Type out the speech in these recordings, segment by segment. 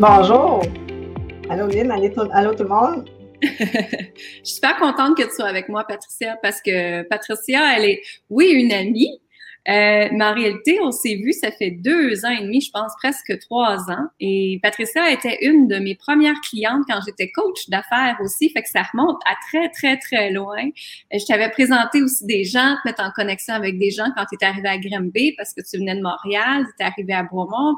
Bonjour. Allô Lynn, allô tout le monde? je suis super contente que tu sois avec moi, Patricia, parce que Patricia, elle est, oui, une amie, euh, mais en réalité, on s'est vu, ça fait deux ans et demi, je pense presque trois ans. Et Patricia était une de mes premières clientes quand j'étais coach d'affaires aussi, fait que ça remonte à très, très, très loin. Euh, je t'avais présenté aussi des gens, te mettre en connexion avec des gens quand tu es arrivé à Grimby parce que tu venais de Montréal, tu es arrivé à Bromont.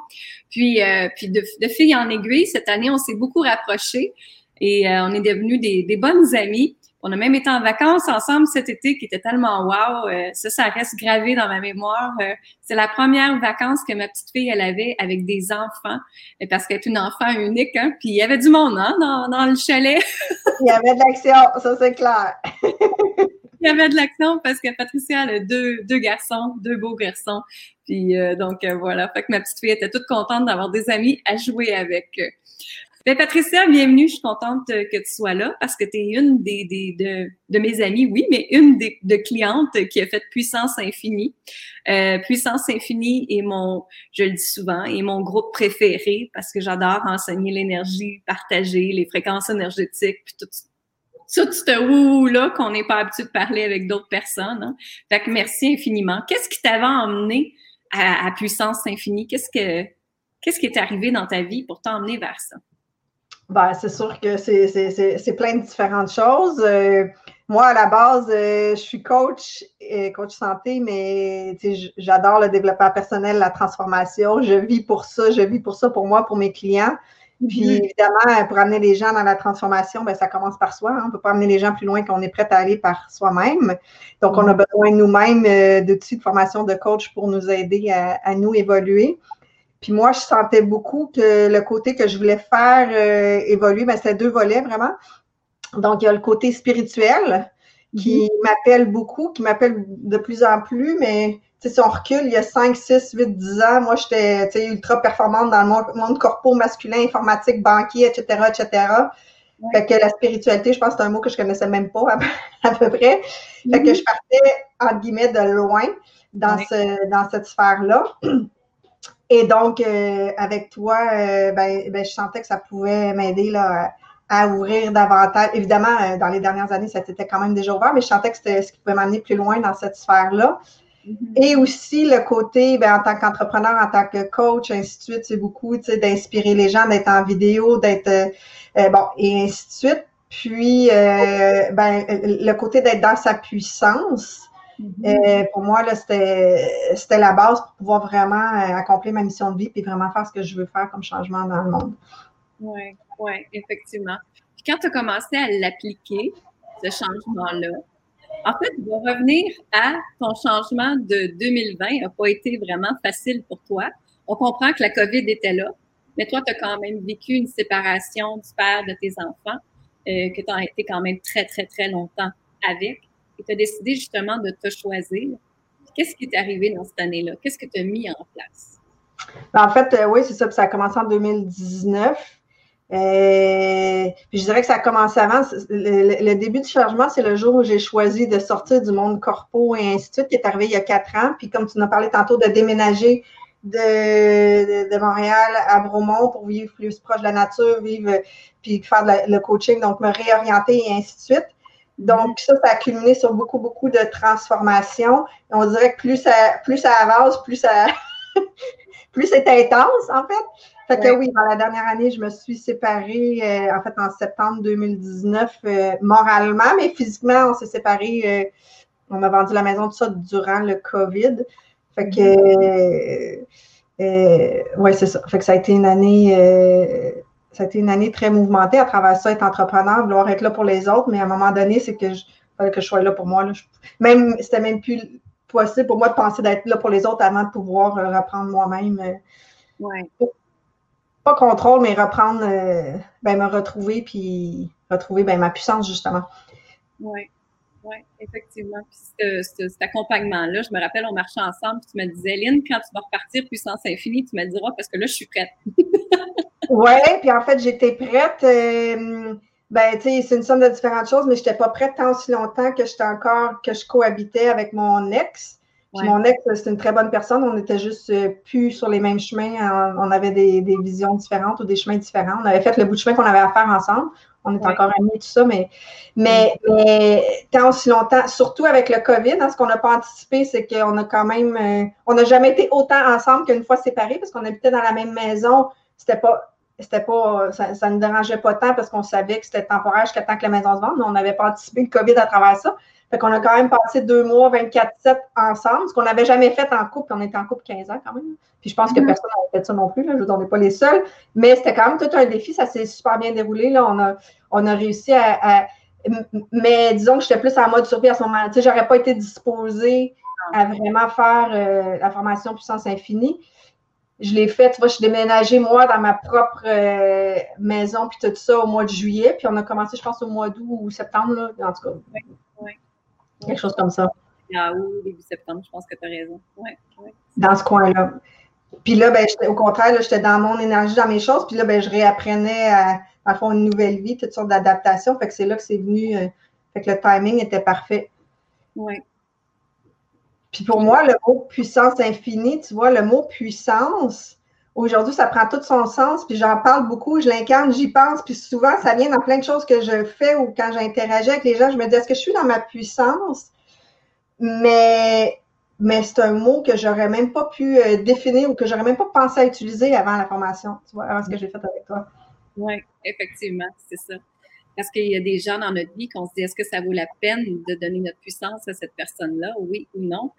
Puis, euh, puis de, de fil en aiguille, cette année, on s'est beaucoup rapprochés et euh, on est devenus des, des bonnes amies. On a même été en vacances ensemble cet été qui était tellement wow. Euh, ça, ça reste gravé dans ma mémoire. Euh, c'est la première vacance que ma petite fille, elle avait avec des enfants, parce qu'elle est une enfant unique. Hein, puis il y avait du monde hein, dans, dans le chalet. il y avait de l'action, ça c'est clair. il y avait de l'action parce que Patricia elle a deux, deux garçons, deux beaux garçons. Puis euh, donc voilà, fait que ma petite fille était toute contente d'avoir des amis à jouer avec. Ben, Patricia, bienvenue. Je suis contente euh, que tu sois là parce que tu es une des, des de, de, mes amies, oui, mais une des de clientes qui a fait Puissance Infinie. Euh, Puissance Infinie est mon, je le dis souvent, est mon groupe préféré parce que j'adore enseigner l'énergie, partager les fréquences énergétiques, puis tout, tout ce wouhou-là qu'on n'est pas habitué de parler avec d'autres personnes. Hein. Fait que merci infiniment. Qu'est-ce qui t'avait emmené à, à Puissance Infinie? Qu'est-ce que Qu'est-ce qui est arrivé dans ta vie pour t'emmener vers ça? Ben, c'est sûr que c'est plein de différentes choses. Euh, moi, à la base, euh, je suis coach, et coach santé, mais j'adore le développement personnel, la transformation. Je vis pour ça, je vis pour ça pour moi, pour mes clients. Puis mm-hmm. évidemment, pour amener les gens dans la transformation, ben, ça commence par soi. Hein. On ne peut pas amener les gens plus loin qu'on est prêt à aller par soi-même. Donc, on a mm-hmm. besoin nous-mêmes euh, d'outils de formation de coach pour nous aider à, à nous évoluer. Puis moi, je sentais beaucoup que le côté que je voulais faire euh, évoluer, ben, c'était deux volets vraiment. Donc, il y a le côté spirituel qui mhm. m'appelle beaucoup, qui m'appelle de plus en plus, mais si on recule, il y a 5, 6, 8, 10 ans, moi, j'étais ultra performante dans le monde, corpo masculin, informatique, banquier, etc., etc. Fait que la spiritualité, je pense que c'est un mot que je connaissais même pas à, peu près. Fait que mhm. je partais, entre guillemets, de loin dans, ce, dans cette sphère-là. Et donc, euh, avec toi, euh, ben, ben, je sentais que ça pouvait m'aider là, à ouvrir davantage. Évidemment, euh, dans les dernières années, ça était quand même déjà ouvert, mais je sentais que c'était ce qui pouvait m'amener plus loin dans cette sphère-là. Mm-hmm. Et aussi le côté, ben, en tant qu'entrepreneur, en tant que coach, ainsi de suite, c'est beaucoup d'inspirer les gens, d'être en vidéo, d'être bon, et ainsi de suite. Puis, ben, le côté d'être dans sa puissance, Mm-hmm. Euh, pour moi, c'était la base pour pouvoir vraiment euh, accomplir ma mission de vie et vraiment faire ce que je veux faire comme changement dans le monde. Oui, oui, effectivement. Puis quand tu as commencé à l'appliquer, ce changement-là, en fait, tu vas revenir à ton changement de 2020 n'a pas été vraiment facile pour toi. On comprend que la COVID était là, mais toi, tu as quand même vécu une séparation du père de tes enfants, euh, que tu as été quand même très, très, très longtemps avec tu as décidé justement de te choisir. Qu'est-ce qui t'est arrivé dans cette année-là? Qu'est-ce que tu as mis en place? Ben, en fait, euh, oui, c'est ça. ça a commencé en 2019. Euh, je dirais que ça a commencé avant. Le, début du changement, c'est le jour où j'ai choisi de sortir du monde corpo et ainsi de suite, qui est arrivé il y a quatre ans. Puis comme tu nous as parlé tantôt, de déménager de, Montréal à Bromont pour vivre plus proche de la nature, vivre, puis faire le coaching, donc me réorienter et ainsi de suite. Donc, ça, ça a culminé sur beaucoup, beaucoup de transformations. on dirait que plus ça, plus ça avance, plus ça, plus c'est intense, en fait. Fait que oui. dans la dernière année, je me suis séparée, euh, en fait, en septembre 2019, euh, moralement, mais physiquement, on s'est séparés. Euh, on a vendu la maison, tout ça, durant le COVID. Fait que, mm-hmm. oui, c'est ça. Fait que ça a été une année ça a été une année très mouvementée à travers ça, être entrepreneur, vouloir être là pour les autres, mais à un moment donné, c'est que je fallait que je sois là pour moi. Là. même, c'était même plus possible pour moi de penser d'être là pour les autres avant de pouvoir euh, reprendre moi-même. Euh, ouais. Pas contrôle, mais reprendre, euh, ben, me retrouver, puis retrouver ben, ma puissance, justement. Oui, oui, effectivement. Puis cet accompagnement-là, je me rappelle, on marchait ensemble, puis tu me disais, Lynn, quand tu vas repartir puissance infinie, tu me diras parce que là, je suis prête. Oui, puis en fait, j'étais prête. Euh, ben, tu sais, c'est une somme de différentes choses, mais je n'étais pas prête tant aussi longtemps que j'étais encore, que je cohabitais avec mon ex. Puis mon ex, c'est une très bonne personne. On était juste euh, plus sur les mêmes chemins. On avait des, visions différentes ou des chemins différents. On avait fait le bout de chemin qu'on avait à faire ensemble. On est encore amis, tout ça, mais, mais, tant aussi longtemps, surtout avec le COVID, hein, ce qu'on n'a pas anticipé, c'est qu'on a quand même, euh, on n'a jamais été autant ensemble qu'une fois séparés parce qu'on habitait dans la même maison. C'était pas, c'était pas, ça ne nous dérangeait pas tant parce qu'on savait que c'était temporaire jusqu'à temps que la maison se vende, mais on n'avait pas anticipé le COVID à travers ça. Fait qu'on a quand même passé deux mois, 24-7 ensemble, ce qu'on n'avait jamais fait en couple. On était en couple 15 ans quand même. Puis je pense que mm-hmm. personne n'avait fait ça non plus. Là. Je on n'est pas les seuls. Mais c'était quand même tout un défi. Ça s'est super bien déroulé. Là. On, a, on a réussi à, Mais disons que j'étais plus en mode survie à ce moment-là. Tu sais, j'aurais pas été disposée à vraiment faire euh, la formation puissance infinie. Je l'ai fait, tu vois, je suis déménagée, moi, dans ma propre euh, maison, puis tout ça au mois de juillet. Puis on a commencé, je pense, au mois d'août ou septembre, là, en tout cas. Quelque chose comme ça. Ah, début septembre, je pense que tu as raison. Dans ce coin-là. Puis là, ben, au contraire, j'étais dans mon énergie, dans mes choses. Puis là, ben, je réapprenais à, à faire une nouvelle vie, toutes sortes d'adaptations. Fait que c'est là que c'est venu. Euh, fait que le timing était parfait. Oui. Puis pour moi, le mot puissance infinie, tu vois, le mot puissance, aujourd'hui, ça prend tout son sens. Puis j'en parle beaucoup, je l'incarne, j'y pense. Puis souvent, ça vient dans plein de choses que je fais ou quand j'interagis avec les gens, je me dis, est-ce que je suis dans ma puissance? Mais, mais c'est un mot que j'aurais même pas pu euh, définir ou que j'aurais même pas pensé à utiliser avant la formation, tu vois, avant ce que j'ai fait avec toi. Oui, effectivement, c'est ça. Parce qu'il y a des gens dans notre vie qu'on se dit, est-ce que ça vaut la peine de donner notre puissance à cette personne-là, oui ou non?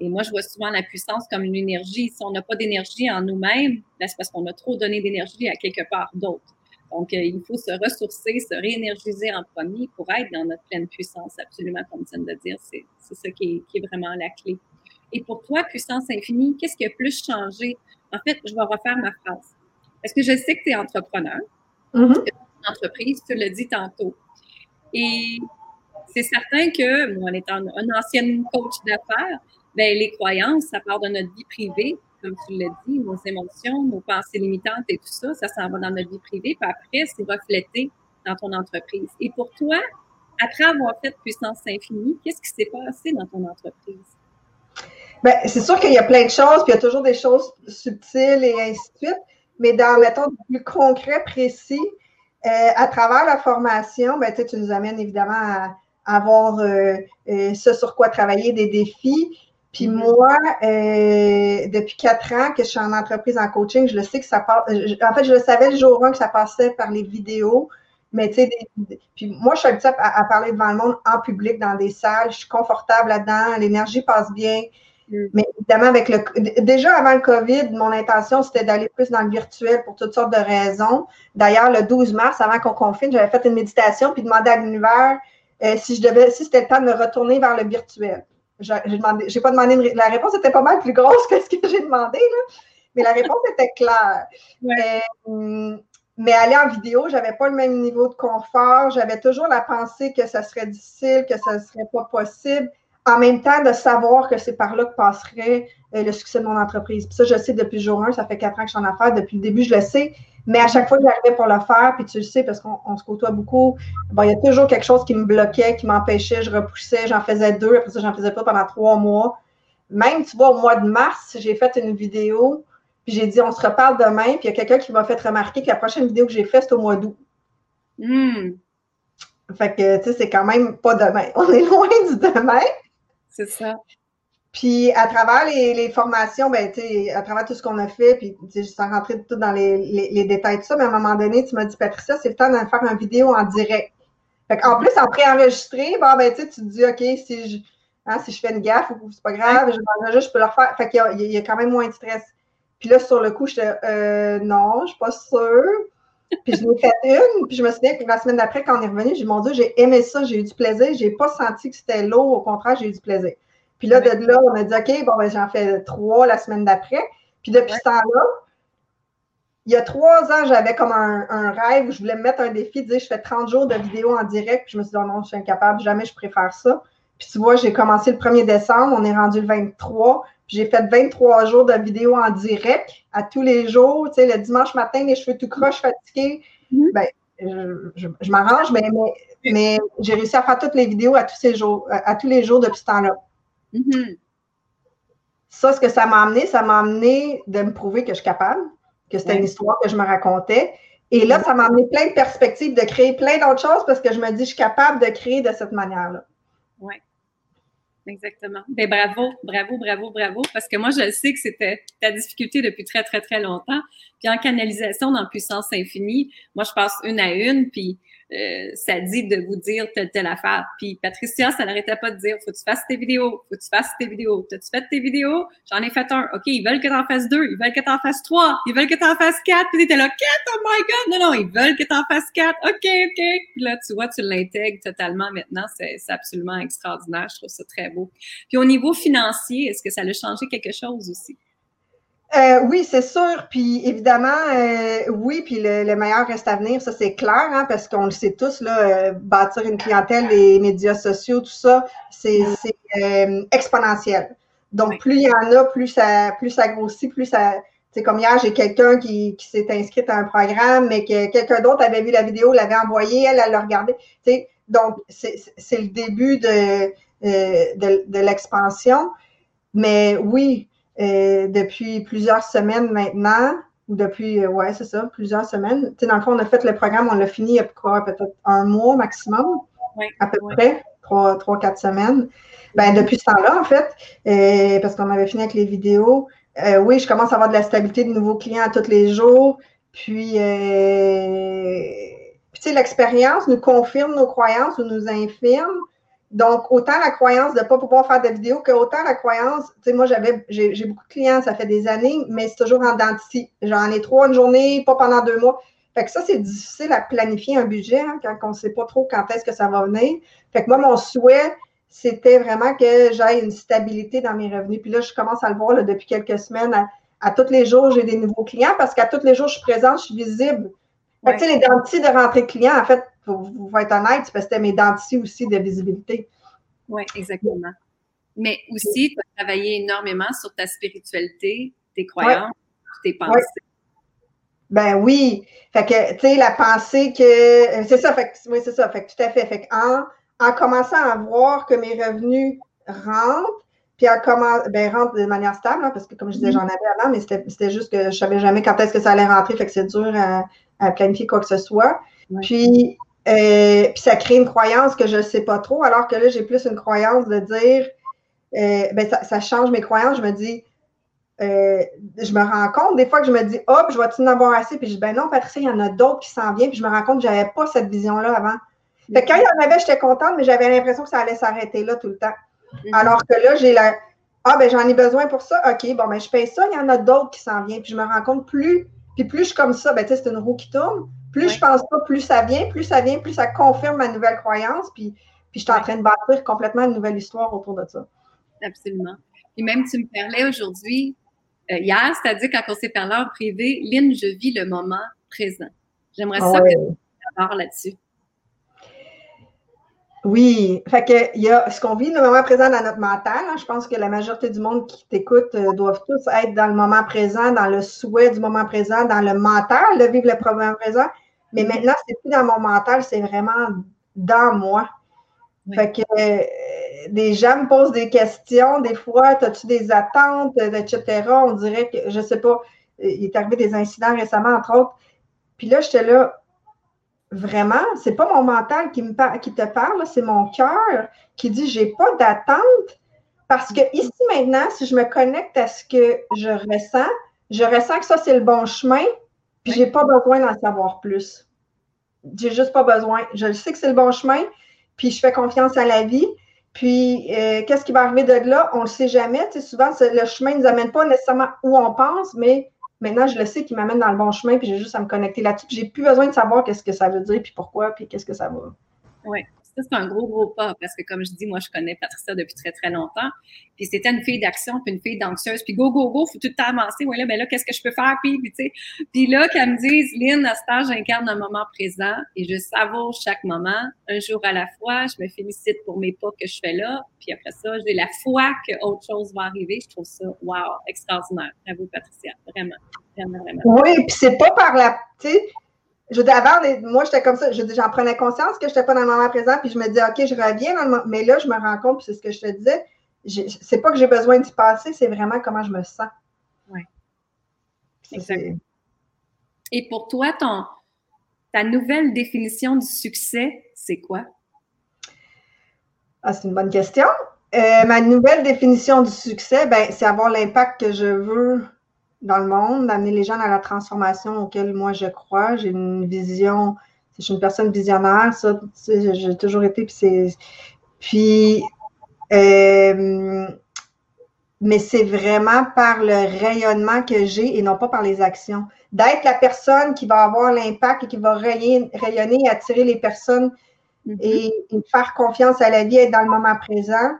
Et moi, je vois souvent la puissance comme une énergie. Si on n'a pas d'énergie en nous-mêmes, ben, c'est parce qu'on a trop donné d'énergie à quelque part d'autre. Donc, euh, il faut se ressourcer, se réénergiser en premier pour être dans notre pleine puissance, absolument, comme tu viens de dire. C'est, ça qui est, vraiment la clé. Et pour toi, puissance infinie, qu'est-ce qui a plus changé? En fait, je vais refaire ma phrase. Parce que je sais que tu es entrepreneur, mm-hmm. une entreprise, tu l'as dit tantôt. Et c'est certain que, moi, en étant une ancienne coach d'affaires, ben, les croyances, ça part de notre vie privée, comme tu l'as dit, nos émotions, nos pensées limitantes et tout ça, ça s'en va dans notre vie privée, puis après, c'est reflété dans ton entreprise. Et pour toi, après avoir fait Puissance Infinie, qu'est-ce qui s'est passé dans ton entreprise? Bien, c'est sûr qu'il y a plein de choses, puis il y a toujours des choses subtiles et ainsi de suite, mais dans, mettons, plus concret, précis, à travers la formation, ben, tu nous amènes évidemment à, avoir euh, euh, ce sur quoi travailler, des défis. Puis mm-hmm. moi, depuis quatre ans que je suis en entreprise en coaching, je le sais que ça passe. En fait, je le savais le jour 1 que ça passait par les vidéos. Mais tu sais, puis moi, je suis habituée à, parler devant le monde en public, dans des salles. Je suis confortable là-dedans. L'énergie passe bien. Mm. Mais évidemment, avec le déjà avant le COVID, mon intention, c'était d'aller plus dans le virtuel pour toutes sortes de raisons. D'ailleurs, le 12 mars, avant qu'on confine, j'avais fait une méditation puis demandé à l'univers euh, si je devais, si c'était le temps de me retourner vers le virtuel. J'ai pas demandé une, la réponse était pas mal plus grosse que ce que j'ai demandé, là, mais la réponse était claire. Euh, mais aller en vidéo, j'avais pas le même niveau de confort. J'avais toujours la pensée que ça serait difficile, que ça serait pas possible. En même temps, de savoir que c'est par là que passerait euh, le succès de mon entreprise. Puis ça, je le sais depuis jour 1, ça fait quatre ans que je suis en affaires. Depuis le début, je le sais. Mais à chaque fois que j'arrivais pour le faire, puis tu le sais, parce qu'on se côtoie beaucoup, bon, il y a toujours quelque chose qui me bloquait, qui m'empêchait, je repoussais, j'en faisais deux, après ça, j'en faisais pas pendant trois mois. Même, tu vois, au mois de mars, j'ai fait une vidéo puis j'ai dit, on se reparle demain. Puis il y a quelqu'un qui m'a fait remarquer que la prochaine vidéo que j'ai faite, c'est au mois d'août. Hmm. Fait que, tu sais, c'est quand même pas demain. On est loin du demain. C'est ça. Puis à travers les, formations, ben, à travers tout ce qu'on a fait, puis sans rentrer tout dans les, détails de ça, mais à un moment donné, tu m'as dit, Patricia, c'est le temps de faire une vidéo en direct. Fait en plus, en préenregistré, bon, ben, tu te dis, OK, si je, hein, si je fais une gaffe, c'est pas grave, je, je peux le refaire. Fait qu'il y, y, a quand même moins de stress. Puis là, sur le coup, j'étais euh, non, je suis pas sûre. Puis je l'ai fait une, puis je me souviens que la semaine d'après, quand on est revenu, j'ai dit, mon Dieu, j'ai aimé ça, j'ai eu du plaisir, j'ai pas senti que c'était lourd, au contraire, j'ai eu du plaisir. Puis là, de là, on a dit, OK, bon, ben, j'en fais trois la semaine d'après. Puis depuis ce temps-là, il y a trois ans, j'avais comme un, rêve où je voulais me mettre un défi, dire, je fais 30 jours de vidéo en direct, puis je me suis dit, oh non, je suis incapable, jamais je préfère ça. Puis tu vois, j'ai commencé le 1er décembre, on est rendu le 23, j'ai fait 23 jours de vidéos en direct à tous les jours. Tu sais, le dimanche matin, les cheveux tout croches, fatigués. Mm-hmm. Ben, je, m'arrange, mais, mais, j'ai réussi à faire toutes les vidéos à tous, ces jours, à tous les jours depuis ce temps-là. Mm-hmm. ça, ce que ça m'a amené, ça m'a amené de me prouver que je suis capable, que c'était une histoire que je me racontais. Et là, ça m'a amené plein de perspectives de créer plein d'autres choses parce que je me dis, je suis capable de créer de cette manière-là. Oui. Exactement. Ben, bravo, bravo, bravo, bravo, parce que moi, je sais que c'était ta difficulté depuis très, très, très longtemps. Puis en canalisation dans Puissance Infinie, moi, je passe une à une, puis euh, ça dit de vous dire telle, telle affaire. Puis Patricia, ça n'arrêtait pas de dire, faut que tu fasses tes vidéos, faut que tu fasses tes vidéos. T'as-tu fait tes vidéos? J'en ai fait un. OK, ils veulent que t'en fasses deux, ils veulent que t'en fasses trois, ils veulent que t'en fasses quatre. Puis t'étais là, quatre, oh my God! Non, non, ils veulent que t'en fasses quatre. OK, OK. Puis là, tu vois, tu l'intègres totalement maintenant. C'est absolument extraordinaire. Je trouve ça très beau. Puis au niveau financier, est-ce que ça a changé quelque chose aussi? Euh, oui, c'est sûr. Puis évidemment, euh, oui, puis le, meilleur reste à venir, ça c'est clair, hein, parce qu'on le sait tous, là, euh, bâtir une clientèle, les médias sociaux, tout ça, c'est exponentiel. Donc, plus il y en a, plus ça, plus ça grossit, plus ça. C'est comme hier, j'ai quelqu'un qui, qui s'est inscrit à un programme, mais que quelqu'un d'autre avait vu la vidéo, l'avait envoyée, elle, elle l'a regardé. Donc, c'est le début de, de, de l'expansion. Mais oui, euh, depuis plusieurs semaines maintenant, ou depuis, euh, ouais, c'est ça, plusieurs semaines. Tu sais, dans le fond, on a fait le programme, on l'a fini il y a quoi, peut-être un mois maximum, à peu près, trois, trois, quatre semaines. Ben, depuis ce temps-là, en fait, euh, parce qu'on avait fini avec les vidéos, oui, je commence à avoir de la stabilité de nouveaux clients tous les jours. Puis, tu sais, l'expérience nous confirme nos croyances ou nous infirme. Donc, autant la croyance de ne pas pouvoir faire de vidéos que autant la croyance, tu sais, moi, j'avais, j'ai, beaucoup de clients, ça fait des années, mais c'est toujours en dentiste. J'en ai trois une journée, pas pendant deux mois. Fait que ça, c'est difficile à planifier un budget hein, quand on ne sait pas trop quand est-ce que ça va venir. Fait que moi, mon souhait, c'était vraiment que j'aille une stabilité dans mes revenus. Puis là, je commence à le voir depuis quelques semaines. À, tous les jours, j'ai des nouveaux clients parce qu'à tous les jours, je suis présente, je suis visible. Fait que, tu sais, les dentistes de rentrée clients, en fait, pour, être honnête, parce que c'était mes dentistes aussi de visibilité. Oui, exactement. Mais aussi, tu as travaillé énormément sur ta spiritualité, tes croyances, tes pensées. Ben oui. Fait que, tu sais, la pensée que. C'est ça, fait que, oui, c'est ça. Fait que tout à fait. Fait en, en commençant à voir que mes revenus rentrent, puis en comment, ben, rentrent de manière stable, hein, parce que comme je disais, mm-hmm. j'en avais avant, mais c'était juste que je savais jamais quand est-ce que ça allait rentrer, fait que c'est dur à, à, planifier quoi que ce soit. Puis, euh, puis ça crée une croyance que je ne sais pas trop, alors que là, j'ai plus une croyance de dire, euh, ben ça, change mes croyances. Je me dis, euh, je me rends compte des fois que je me dis, hop, je vais-tu en avoir assez? Puis je dis, ben non, Patricia, il y en a d'autres qui s'en viennent. Puis je me rends compte que je n'avais pas cette vision-là avant. Fait quand il y en avait, j'étais contente, mais j'avais l'impression que ça allait s'arrêter là tout le temps. Mhm. Alors que là, j'ai la. Ah, ben j'en ai besoin pour ça. OK, bon, ben je paye ça, il y en a d'autres qui s'en viennent. Puis je me rends compte plus. Puis plus je suis comme ça, ben tu sais, c'est une roue qui tourne. Plus je pense pas, plus ça vient, plus ça vient, plus ça confirme ma nouvelle croyance. Puis, puis je suis en train de bâtir complètement une nouvelle histoire autour de ça. Absolument. Et même, tu me parlais aujourd'hui, euh, hier, c'est-à-dire quand on s'est parlé en privé, Lynn, je vis le moment présent. J'aimerais ça que tu là-dessus. Oui, fait que il y a ce qu'on vit le moment présent dans notre mental. Hein. je pense que la majorité du monde qui t'écoute euh, doivent tous être dans le moment présent, dans le souhait du moment présent, dans le mental de vivre le moment présent. Mais mm-hmm. maintenant, c'est plus dans mon mental, c'est vraiment dans moi. Fait que euh, des gens me posent des questions, des fois, as-tu des attentes, etc. On dirait que, je sais pas, il est arrivé des incidents récemment, entre autres. Puis là, j'étais là, vraiment, c'est pas mon mental qui, me qui te parle, c'est mon cœur qui dit j'ai pas d'attente parce que ici maintenant, si je me connecte à ce que je ressens, je ressens que ça c'est le bon chemin, puis j'ai pas besoin d'en savoir plus. J'ai juste pas besoin. Je sais que c'est le bon chemin, puis je fais confiance à la vie. Puis, euh, qu'est-ce qui va arriver de là? On ne le sait jamais. Tu sais, souvent, le chemin ne nous amène pas nécessairement où on pense, mais Maintenant, je le sais qu'il m'amène dans le bon chemin, puis j'ai juste à me connecter là-dessus. J'ai plus besoin de savoir qu'est-ce que ça veut dire, puis pourquoi, puis qu'est-ce que ça va. Oui, c'est un gros, gros pas, parce que comme je dis, moi, je connais Patricia depuis très, très longtemps. Puis c'était une fille d'action, puis une fille d'anxieuse, puis go, go, go, faut tout le temps avancer. Là, ben là, qu'est-ce que je peux faire? Puis, puis tu sais, puis là, qu'elle me dise, Lynn, à stage, j'incarne un moment présent et je savoure chaque moment, un jour à la fois. Je me félicite pour mes pas que je fais là. Puis après ça, j'ai la foi que autre chose va arriver. Je trouve ça, wow, extraordinaire. Bravo, Patricia, vraiment. Vraiment, vraiment. Oui, puis c'est pas par la, tu je avant, moi, j'étais comme ça. J'en prenais conscience que je n'étais pas dans le moment présent, puis je me disais, OK, je reviens dans le moment. Mais là, je me rends compte, puis c'est ce que je te disais, c'est pas que j'ai besoin d'y passer, c'est vraiment comment je me sens. Oui. Et pour toi, ton, ta nouvelle définition du succès, c'est quoi? Ah, c'est une bonne question. Euh, ma nouvelle définition du succès, ben, c'est avoir l'impact que je veux dans le monde, d'amener les gens à la transformation auquel moi je crois. J'ai une vision, je suis une personne visionnaire, ça, j'ai toujours été, puis c'est. Puis, euh, mais c'est vraiment par le rayonnement que j'ai et non pas par les actions. D'être la personne qui va avoir l'impact et qui va rayonner, et attirer les personnes mm-hmm. et, faire confiance à la vie, être dans le moment présent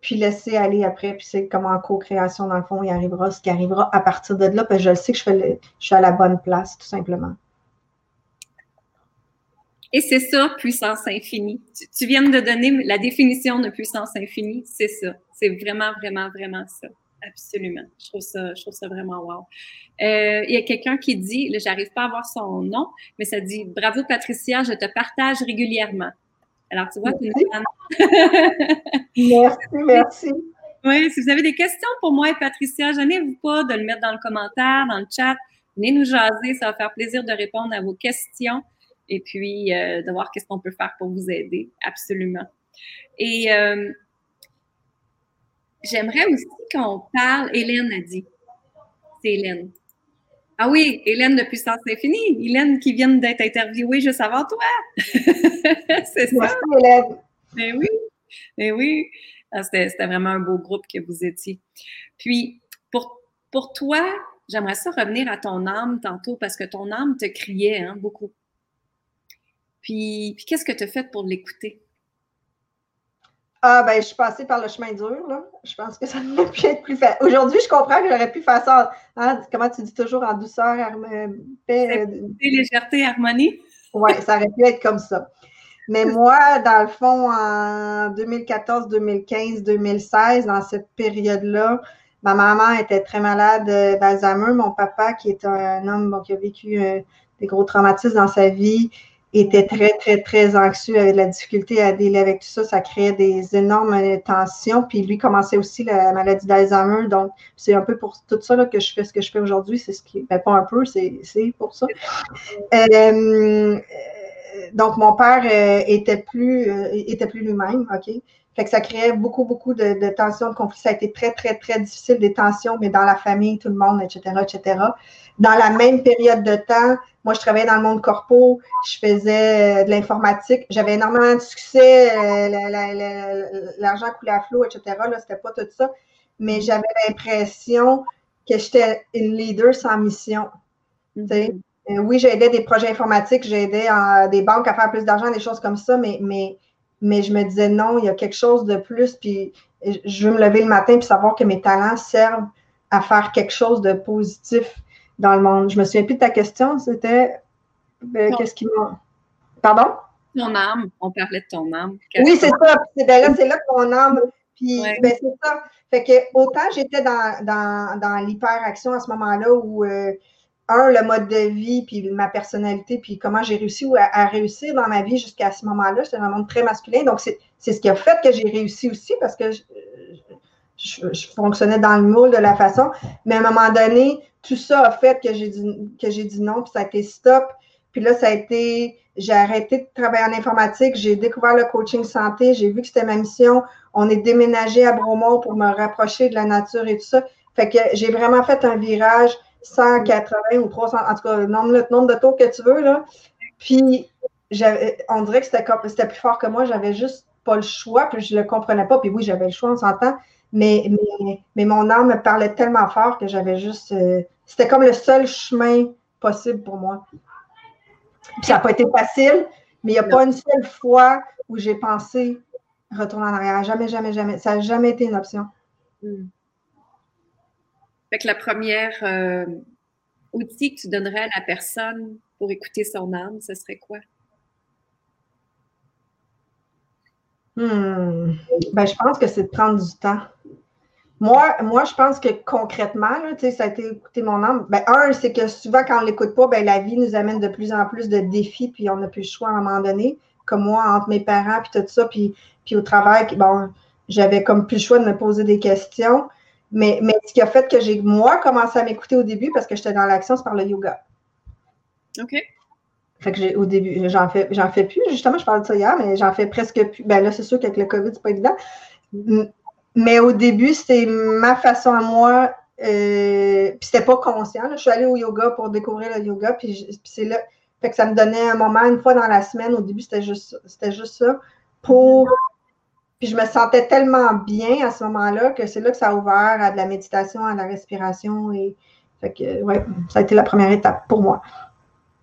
puis laisser aller après. Puis c'est comme en co-création, dans le fond, il arrivera ce qui arrivera à partir de là. Puis je sais que je, suis à la bonne place, tout simplement. Et c'est ça, puissance infinie. Tu, viens de donner la définition de puissance infinie. C'est ça. C'est vraiment, vraiment, vraiment ça. Absolument. Je trouve ça, je trouve ça vraiment wow. Euh, il y a quelqu'un qui dit, j'arrive pas à voir son nom, mais ça dit Bravo Patricia, je te partage régulièrement. Alors, tu vois, tu Merci, merci. Oui, si vous avez des questions pour moi et Patricia, gênez-vous pas de le mettre dans le commentaire, dans le chat. Venez nous jaser, ça va faire plaisir de répondre à vos questions et puis euh, de voir qu'est-ce qu'on peut faire pour vous aider. Absolument. Et euh, j'aimerais aussi qu'on parle, Hélène a dit, c'est Hélène, ah oui, Hélène de Puissance Infinie. Hélène qui vient d'être interviewée juste avant toi. c'est ça. Hélène. Mais oui, mais oui. Ah, c'était vraiment un beau groupe que vous étiez. Puis, pour, pour toi, j'aimerais ça revenir à ton âme tantôt parce que ton âme te criait hein, beaucoup. Puis, puis qu'est-ce que tu as fait pour l'écouter? Ah, ben, je suis passée par le chemin dur, là. Je pense que ça ne pu être plus facile. Aujourd'hui, je comprends que j'aurais pu faire ça, hein, comment tu dis toujours, en douceur, paix. Euh, légèreté, harmonie. Oui, ça aurait pu être comme ça. Mais moi, dans le fond, en 2014, 2015, 2016, dans cette période-là, ma maman était très malade d'Alzheimer. Mon papa, qui est un homme qui a vécu euh, des gros traumatismes dans sa vie, était très, très, très anxieux, avait de la difficulté à dealer avec tout ça. Ça créait des énormes tensions. Puis lui commençait aussi la maladie d'Alzheimer. Donc, c'est un peu pour tout ça là, que je fais ce que je fais aujourd'hui. C'est ce qui. Ben, pas un peu, c'est pour ça. Euh, donc, mon père euh, était plus, euh, était plus lui-même, OK? Fait que ça créait beaucoup, beaucoup de, de, tensions, de conflits. Ça a été très, très, très difficile, des tensions, mais dans la famille, tout le monde, etc., etc. Dans la même période de temps, moi, je travaillais dans le monde corpo, je faisais euh, de l'informatique, j'avais énormément de succès, euh, l'argent coulait à flot, etc. Là, c'était pas tout ça. Mais j'avais l'impression que j'étais une leader sans mission. Mm-hmm. Euh, oui, j'aidais des projets informatiques, j'aidais des banques à faire plus d'argent, des choses comme ça, mais, mais, mais je me disais non, il y a quelque chose de plus, puis je veux me lever le matin puis savoir que mes talents servent à faire quelque chose de positif dans le monde. Je me souviens plus de ta question, c'était ben, qu'est-ce qui m'a. Pardon? Ton âme, on parlait de ton âme. Oui, c'est ça. C'est là, c'est là ton âme. Puis, ben, c'est ça. Fait que autant j'étais dans, dans, dans l'hyperaction à ce moment-là où, euh, un, le mode de vie, puis ma personnalité, puis comment j'ai réussi à, à, réussir dans ma vie jusqu'à ce moment-là. J'étais dans un monde très masculin. Donc, c'est ce qui a fait que j'ai réussi aussi parce que je, je, fonctionnais dans le moule de la façon. Mais à un moment donné, tout ça a fait que j'ai dit, que dit non, puis ça a été stop. Puis là, ça a été, j'ai arrêté de travailler en informatique, j'ai découvert le coaching santé, j'ai vu que c'était ma mission. On est déménagé à Bromont pour me rapprocher de la nature et tout ça. Fait que j'ai vraiment fait un virage 180 ou 300, en tout cas, le nombre, le nombre de tours que tu veux, là. Puis, on dirait que c'était, plus fort que moi, j'avais juste pas le choix, puis je le comprenais pas. Puis oui, j'avais le choix, on s'entend, mais, mais, mon âme me parlait tellement fort que j'avais juste. Euh, c'était comme le seul chemin possible pour moi. ça n'a pas été facile, mais il n'y a pas une seule fois où j'ai pensé retourner en arrière. Jamais, jamais, jamais. Ça n'a jamais été une option. Hmm. Fait que la première euh, outil que tu donnerais à la personne pour écouter son âme, ce serait quoi? Hmm. Ben, je pense que c'est de prendre du temps. Moi, moi, je pense que concrètement, là, ça a été écouter mon âme. Ben, un, c'est que souvent, quand on ne l'écoute pas, ben, la vie nous amène de plus en plus de défis, puis on n'a plus le choix à un moment donné. Comme moi, entre mes parents, puis tout ça, puis, puis au travail, bon, j'avais comme plus le choix de me poser des questions. Mais, mais ce qui a fait que j'ai, moi, commencé à m'écouter au début parce que j'étais dans l'action, c'est par le yoga. OK. Fait que j'ai, au début, j'en fais, j'en fais plus. Justement, je parlais de ça hier, mais j'en fais presque plus. Ben là, c'est sûr qu'avec le COVID, c'est pas évident. Mais au début, c'était ma façon à moi. Euh, puis c'était pas conscient. Je suis allée au yoga pour découvrir le yoga. Puis, c'est là. Fait que ça me donnait un moment, une fois dans la semaine. Au début, c'était juste, c'était juste ça. Pour. Puis je me sentais tellement bien à ce moment-là que c'est là que ça a ouvert à de la méditation, à la respiration. Et fait que, ouais, ça a été la première étape pour moi.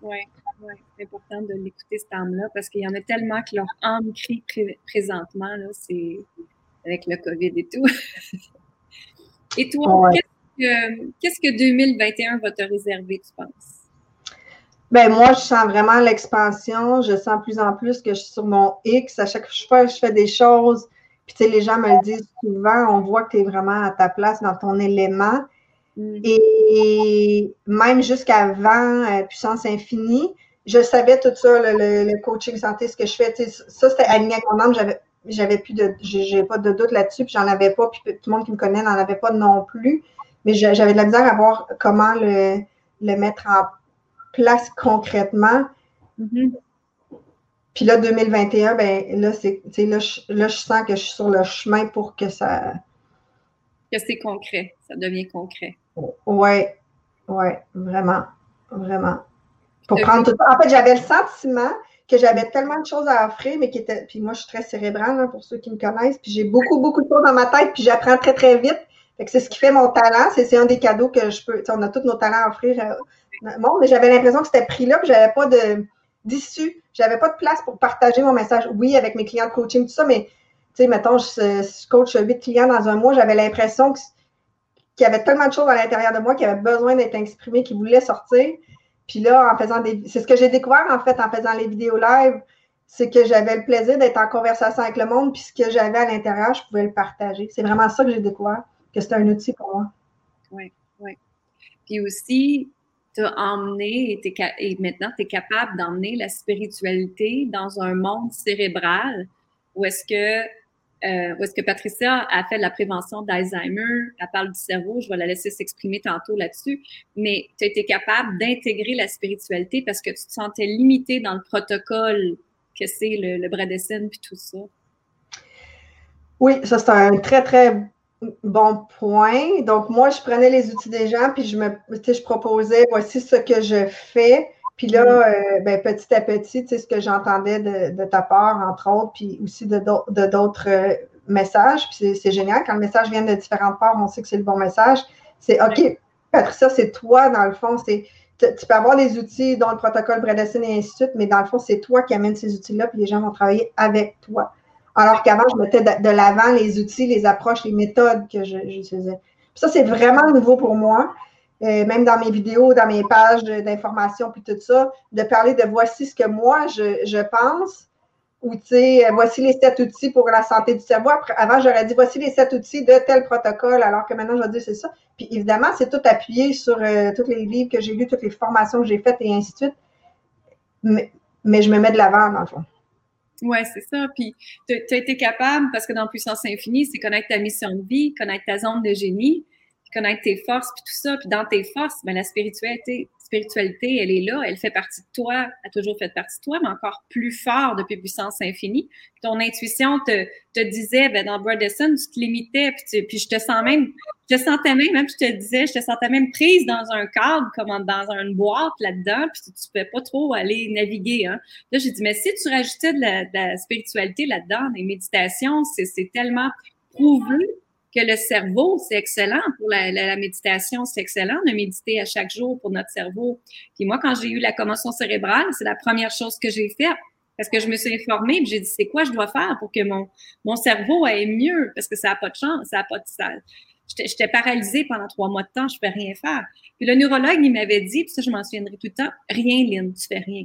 Oui, ouais, c'est important de l'écouter cette âme-là parce qu'il y en a tellement que leur âme crie présentement, là, c'est avec le COVID et tout. et toi, qu'est-ce que 2021 va te réserver, tu penses? Ben moi, je sens vraiment l'expansion. Je sens plus en plus que je suis sur mon X. À chaque fois que je fais des choses, puis tu sais, les gens me le disent souvent, on voit que tu es vraiment à ta place dans ton élément. Mm. Et même jusqu'avant euh, Puissance Infinie, je savais tout ça, le, coaching santé, ce que je fais. Ça, c'était aligné avec mon âme. J'avais, j'avais plus de, j'ai pas de doute là-dessus, puis j'en avais pas, puis tout le monde qui me connaît n'en avait pas non plus. Mais j'avais de la misère à voir comment le, le mettre en place concrètement. Mm-hmm. Puis là, 2021, ben là, c'est, là, je, là, je sens que je suis sur le chemin pour que ça. Que c'est concret, ça devient concret. Oui, oui, vraiment, vraiment. Pour prendre tout En fait, j'avais le sentiment que j'avais tellement de choses à offrir, mais qui étaient. Puis moi, je suis très cérébrale, hein, pour ceux qui me connaissent. Puis j'ai beaucoup, beaucoup de choses dans ma tête, puis j'apprends très, très vite. Que c'est ce qui fait mon talent. C'est un des cadeaux que je peux. On a tous nos talents à offrir euh, monde, mais j'avais l'impression que c'était pris là, puis j'avais pas d'issue. J'avais pas de place pour partager mon message. Oui, avec mes clients de coaching, tout ça, mais tu sais, mettons, je, coach huit clients dans un mois, j'avais l'impression qu'il y avait tellement de choses à l'intérieur de moi qui avaient besoin d'être exprimées, qui voulaient sortir. Puis là, en faisant des. C'est ce que j'ai découvert, en fait, en faisant les vidéos live, c'est que j'avais le plaisir d'être en conversation avec le monde, puis ce que j'avais à l'intérieur, je pouvais le partager. C'est vraiment ça que j'ai découvert, que c'était un outil pour moi. Oui, oui. Puis aussi, t'as emmené et, et maintenant tu es capable d'emmener la spiritualité dans un monde cérébral où est-ce que euh, où est-ce que Patricia a fait de la prévention d'Alzheimer, elle parle du cerveau, je vais la laisser s'exprimer tantôt là-dessus, mais tu as été capable d'intégrer la spiritualité parce que tu te sentais limité dans le protocole que c'est le, le puis tout ça. Oui, ça c'est un très, très Bon point. Donc, moi, je prenais les outils des gens, puis je me je proposais voici ce que je fais. Puis là, mm. euh, ben, petit à petit, tu sais, ce que j'entendais de, ta part, entre autres, puis aussi de d'autres euh, messages. Puis c'est génial. Quand le message vient de différentes parts, on sait que c'est le bon message. C'est OK, Patricia, c'est toi, dans le fond. C'est tu peux avoir les outils dont le protocole Bredesen et ainsi de suite, mais dans le fond, c'est toi qui amènes ces outils-là, puis les gens vont travailler avec toi. Alors qu'avant, je mettais de, l'avant les outils, les approches, les méthodes que j'utilisais. Ça, c'est vraiment nouveau pour moi. Euh, même dans mes vidéos, dans mes pages d'information, puis tout ça, de parler de voici ce que moi je, pense, ou tu sais, voici les sept outils pour la santé du cerveau. avant, j'aurais dit voici les sept outils de tel protocole, alors que maintenant, je vais dire c'est ça. Puis évidemment, c'est tout appuyé sur euh, tous les livres que j'ai lus, toutes les formations que j'ai faites et ainsi de suite. Mais, mais je me mets de l'avant, dans le fond. Oui, c'est ça. Puis, tu as été capable, parce que dans Puissance Infinie, c'est connaître ta mission de vie, connaître ta zone de génie, connaître tes forces, puis tout ça. Puis dans tes forces, ben, la spiritualité, spiritualité, elle est là, elle fait partie de toi, a toujours fait partie de toi, mais encore plus fort depuis Puissance Infinie. ton intuition te, te disait, ben, dans Broderson, tu te limitais, puis, puis je te sens même, je te sentais même, même, je te disais, je te sentais même prise dans un cadre, comme dans une boîte là-dedans, puis tu ne pouvais pas trop aller naviguer. Hein. Là, j'ai dit, mais si tu rajoutais de la, de la spiritualité là-dedans, des méditations, c'est tellement prouvé que le cerveau, c'est excellent pour la, méditation, c'est excellent de méditer à chaque jour pour notre cerveau. Puis moi, quand j'ai eu la commotion cérébrale, c'est la première chose que j'ai faite parce que je me suis informée et j'ai dit c'est quoi je dois faire pour que mon, mon cerveau aille mieux? Parce que ça n'a pas de chance, ça n'a pas de salle. J'étais paralysée pendant trois mois de temps, je ne peux rien faire. Puis le neurologue, il m'avait dit, puis ça, je m'en souviendrai tout le temps, rien, Lynn, tu fais rien.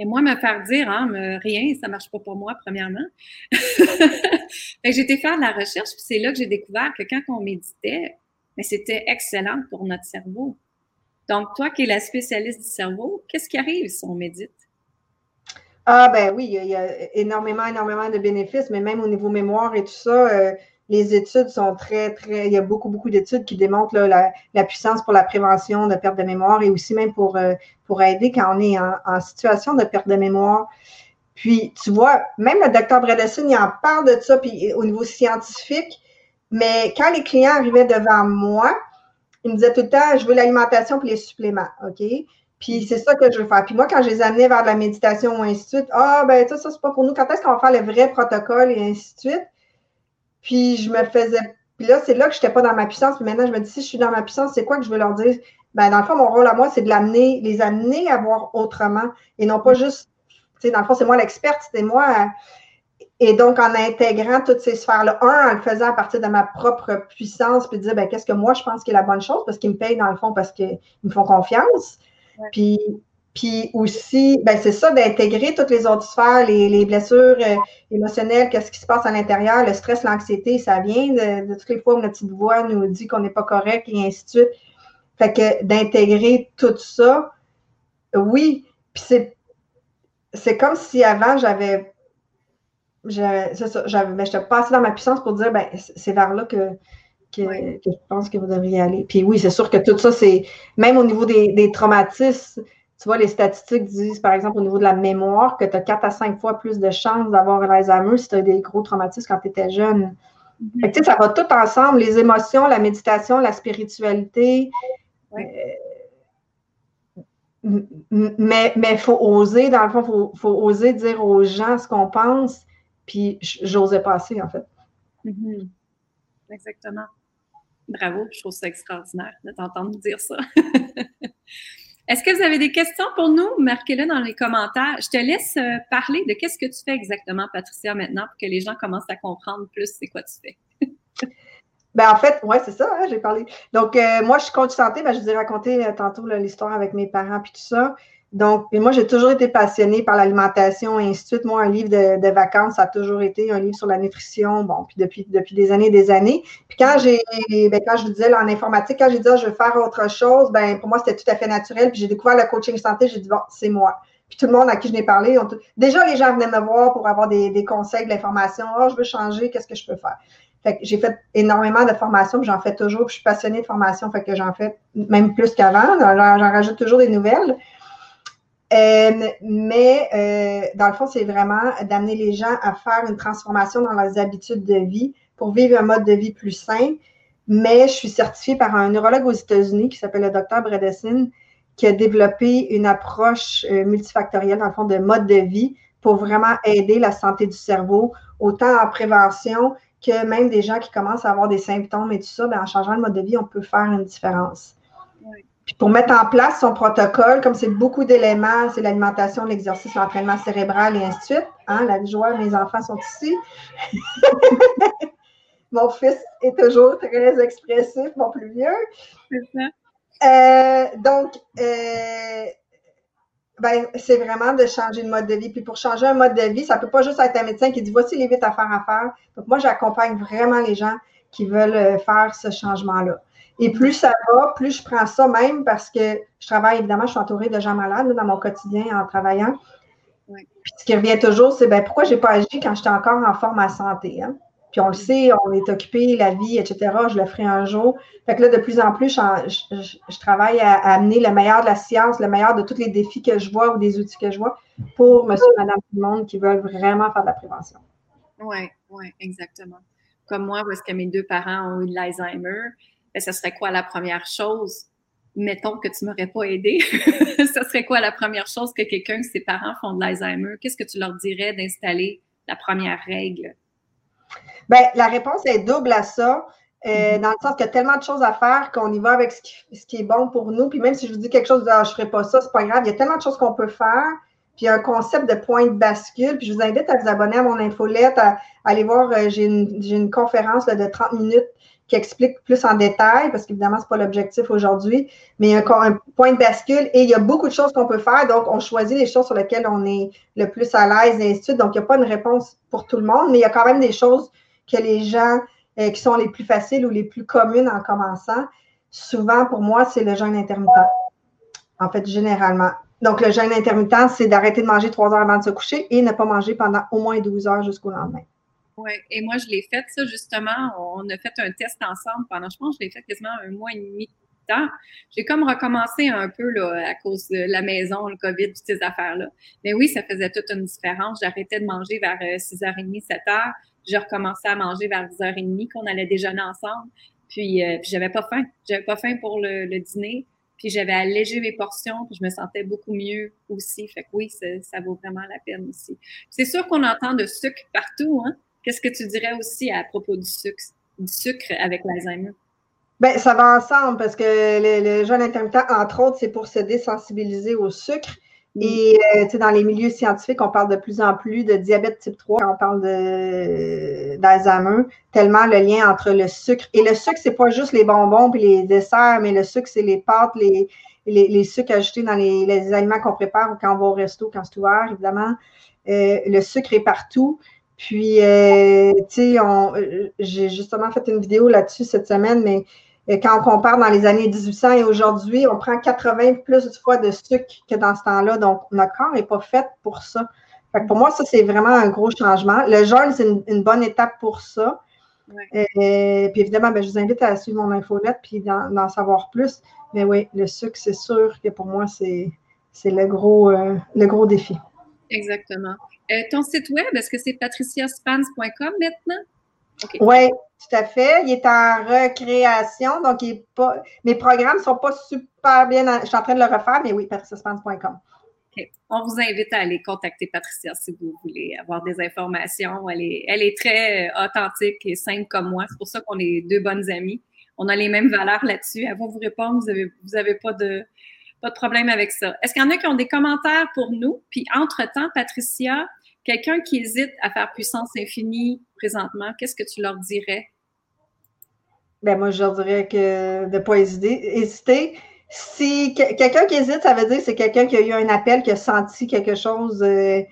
Et moi, me faire dire, hein, rien, ça marche pas pour moi, premièrement. été faire de la recherche, puis c'est là que j'ai découvert que quand on méditait, c'était excellent pour notre cerveau. Donc, toi qui es la spécialiste du cerveau, qu'est-ce qui arrive si on médite? Ah ben oui, il y, a, énormément, énormément de bénéfices, mais même au niveau mémoire et tout ça, euh, les études sont très, très. Il y a beaucoup, beaucoup d'études qui démontrent la, puissance pour la prévention de perte de mémoire et aussi même pour, euh, aider quand on est en, situation de perte de mémoire. Puis, tu vois, même le docteur Bredesen, il en parle de ça, puis au niveau scientifique, mais quand les clients arrivaient devant moi, ils me disaient tout le temps, je veux l'alimentation puis les suppléments, OK? Puis c'est ça que je veux faire. Puis moi, quand je les amenais vers de la méditation ou ainsi de suite, ah, ben ça, ça, c'est pas pour nous. Quand est-ce qu'on va faire le vrai protocole et ainsi de suite? Puis je me faisais. Puis là, c'est là que je n'étais pas dans ma puissance. Puis maintenant, je me dis, si je suis dans ma puissance, c'est quoi que je veux leur dire? Ben, dans le fond, mon rôle à moi, c'est de l'amener, les amener à voir autrement et non pas juste, tu sais, dans le fond, c'est moi l'experte, c'est moi. Et donc, en intégrant toutes ces sphères-là, un, en le faisant à partir de ma propre puissance, puis de dire, ben, qu'est-ce que moi, je pense qui est la bonne chose, parce qu'ils me payent, dans le fond, parce qu'ils me font confiance. Puis, puis aussi, ben c'est ça, d'intégrer toutes les autres sphères, les, blessures euh, émotionnelles, qu'est-ce qui se passe à l'intérieur, le stress, l'anxiété, ça vient de, toutes les fois où notre petite voix nous dit qu'on n'est pas correct et ainsi de suite. Fait que d'intégrer tout ça, oui, puis c'est, c'est comme si avant j'avais, j'avais, ben, j'étais pas assez dans ma puissance pour dire, ben c'est vers là que, que, je pense que vous devriez aller. Puis oui, c'est sûr que tout ça, c'est même au niveau des, traumatismes, tu vois, les statistiques disent, par exemple, au niveau de la mémoire, que tu as 4 à 5 fois plus de chances d'avoir l'Alzheimer si tu as des gros traumatismes quand tu étais jeune. Mm-hmm. fait ça va tout ensemble, les émotions, la méditation, la spiritualité. Euh, mais il faut oser, dans le fond, il faut, faut, oser dire aux gens ce qu'on pense, puis j'osais passer, en fait. Mm-hmm. Exactement. Bravo, je trouve ça extraordinaire de t'entendre dire ça. Est-ce que vous avez des questions pour nous? Marquez-le dans les commentaires. Je te laisse euh, parler de qu'est-ce que tu fais exactement, Patricia, maintenant, pour que les gens commencent à comprendre plus c'est quoi tu fais. ben, en fait, oui, c'est ça, hein, j'ai parlé. Donc, euh, moi, je suis coach santé. Ben, je vous ai raconté euh, tantôt l'histoire avec mes parents puis tout ça. Donc, moi, j'ai toujours été passionnée par l'alimentation et ainsi de suite. Moi, un livre de, vacances, ça a toujours été un livre sur la nutrition, bon, puis depuis, depuis des années et des années. Puis quand j'ai, ben, quand je vous disais en informatique, quand j'ai dit, ah, je veux faire autre chose, ben, pour moi, c'était tout à fait naturel. Puis j'ai découvert le coaching santé, j'ai dit, bon, c'est moi. Puis tout le monde à qui je n'ai parlé, déjà, les gens venaient me voir pour avoir des, conseils, de l'information. Oh, je veux changer, qu'est-ce que je peux faire? Fait que j'ai fait énormément de formations, j'en fais toujours, puis je suis passionnée de formation, fait que j'en fais même plus qu'avant. J'en rajoute toujours des nouvelles. Euh, mais euh, dans le fond, c'est vraiment d'amener les gens à faire une transformation dans leurs habitudes de vie pour vivre un mode de vie plus sain. Mais je suis certifiée par un neurologue aux États-Unis qui s'appelle le docteur Bredesen, qui a développé une approche euh, multifactorielle, dans le fond, de mode de vie pour vraiment aider la santé du cerveau, autant en prévention que même des gens qui commencent à avoir des symptômes et tout ça, bien, en changeant le mode de vie, on peut faire une différence pour mettre en place son protocole, comme c'est beaucoup d'éléments, c'est l'alimentation, l'exercice, l'entraînement cérébral et ainsi de suite. Hein, la joie, mes enfants sont ici. mon fils est toujours très expressif, mon plus vieux. Euh, donc, euh, ben, c'est vraiment de changer de mode de vie. Puis pour changer un mode de vie, ça ne peut pas juste être un médecin qui dit voici les vite à faire à faire. Donc, moi, j'accompagne vraiment les gens qui veulent euh, faire ce changement-là. Et plus ça va, plus je prends ça même parce que je travaille, évidemment, je suis entourée de gens malades dans mon quotidien en travaillant. Puis ce qui revient toujours, c'est ben, pourquoi je n'ai pas agi quand j'étais encore en forme à santé. Hein? Puis on le sait, on est occupé, la vie, etc. Je le ferai un jour. Fait que là, de plus en plus, je, travaille à, amener le meilleur de la science, le meilleur de tous les défis que je vois ou des outils que je vois pour monsieur, madame, tout le monde qui veulent vraiment faire de la prévention. Oui, oui, exactement. Comme moi, parce que mes deux parents ont eu de l'Alzheimer, ben, ce serait quoi la première chose? Mettons que tu m'aurais pas aidé. ce serait quoi la première chose que quelqu'un, ses parents font de l'Alzheimer? Qu'est-ce que tu leur dirais d'installer la première règle? Bien, la réponse est double à ça. Euh, mm-hmm. Dans le sens qu'il y a tellement de choses à faire qu'on y va avec ce qui, est bon pour nous. Puis même si je vous dis quelque chose, ah, je ne ferai pas ça, c'est pas grave. Il y a tellement de choses qu'on peut faire. Puis il y a un concept de point de bascule. Puis je vous invite à vous abonner à mon infolette, à, aller voir, euh, j'ai une, une, conférence de 30 minutes qui explique plus en détail, parce qu'évidemment, ce n'est pas l'objectif aujourd'hui, mais il y a un, point de bascule et il y a beaucoup de choses qu'on peut faire. Donc, on choisit les choses sur lesquelles on est le plus à l'aise et ainsi de suite. Donc, il n'y a pas une réponse pour tout le monde, mais il y a quand même des choses que les gens euh, qui sont les plus faciles ou les plus communes en commençant. Souvent, pour moi, c'est le jeûne intermittent. En fait, généralement. Donc, le jeûne intermittent, c'est d'arrêter de manger trois heures avant de se coucher et ne pas manger pendant au moins 12 heures jusqu'au lendemain. Oui, et moi, je l'ai fait, ça, justement. On a fait un test ensemble pendant, je pense, je l'ai fait quasiment un mois et demi de temps. J'ai comme recommencé un peu, là, à cause de la maison, le COVID, toutes ces affaires-là. Mais oui, ça faisait toute une différence. J'arrêtais de manger vers 6h30, 7h. J'ai recommencé à manger vers 10h30, qu'on allait déjeuner ensemble. Puis, euh, puis j'avais pas faim. J'avais pas faim pour le, le dîner. Puis j'avais allégé mes portions, puis je me sentais beaucoup mieux aussi. Fait que oui, ça, vaut vraiment la peine aussi. C'est sûr qu'on entend de sucre partout, hein? Qu'est-ce que tu dirais aussi à propos du sucre, du sucre avec l'Alzheimer? Bien, ça va ensemble parce que le, le jeûne intermittent, entre autres, c'est pour se désensibiliser au sucre. Mm. Et euh, sais, dans les milieux scientifiques, on parle de plus en plus de diabète type 3 quand on parle d'Alzheimer, tellement le lien entre le sucre. Et le sucre, c'est pas juste les bonbons et les desserts, mais le sucre, c'est les pâtes, les, les, les, sucres ajoutés dans les, les aliments qu'on prépare quand on va au resto, quand c'est ouvert, évidemment. Euh, le sucre est partout. Puis, euh, tu sais, euh, j'ai justement fait une vidéo là-dessus cette semaine, mais euh, quand on compare dans les années 1800 et aujourd'hui, on prend 80 plus de fois de sucre que dans ce temps-là. Donc, notre corps n'est pas fait pour ça. Fait pour moi, ça, c'est vraiment un gros changement. Le jeûne, c'est une, bonne étape pour ça. puis évidemment, ben, je vous invite à suivre mon infolette puis d'en savoir plus. Mais oui, le sucre, c'est sûr que pour moi, c'est le gros, le gros défi. Exactement. Euh, ton site web, est-ce que c'est patriciaspans.com maintenant? Oui, tout à fait. Il est en recréation, donc il est pas, mes programmes ne sont pas super bien. je suis en train de le refaire, mais oui, patriciaspans.com. On vous invite à aller contacter Patricia si vous voulez avoir des informations. Elle est, elle est très euh, authentique et simple comme moi. C'est pour ça qu'on est deux bonnes amies. On a les mêmes valeurs là-dessus. Elle va vous répondre. Vous n'avez vous avez pas de, pas de problème avec ça. Est-ce qu'il y en a qui ont des commentaires pour nous? Puis, entre-temps, Patricia, quelqu'un qui hésite à faire puissance infinie présentement, qu'est-ce que tu leur dirais? Ben moi, je leur dirais que de ne pas hésiter. Si quelqu'un qui hésite, ça veut dire que c'est quelqu'un qui a eu un appel, qui a senti quelque chose euh,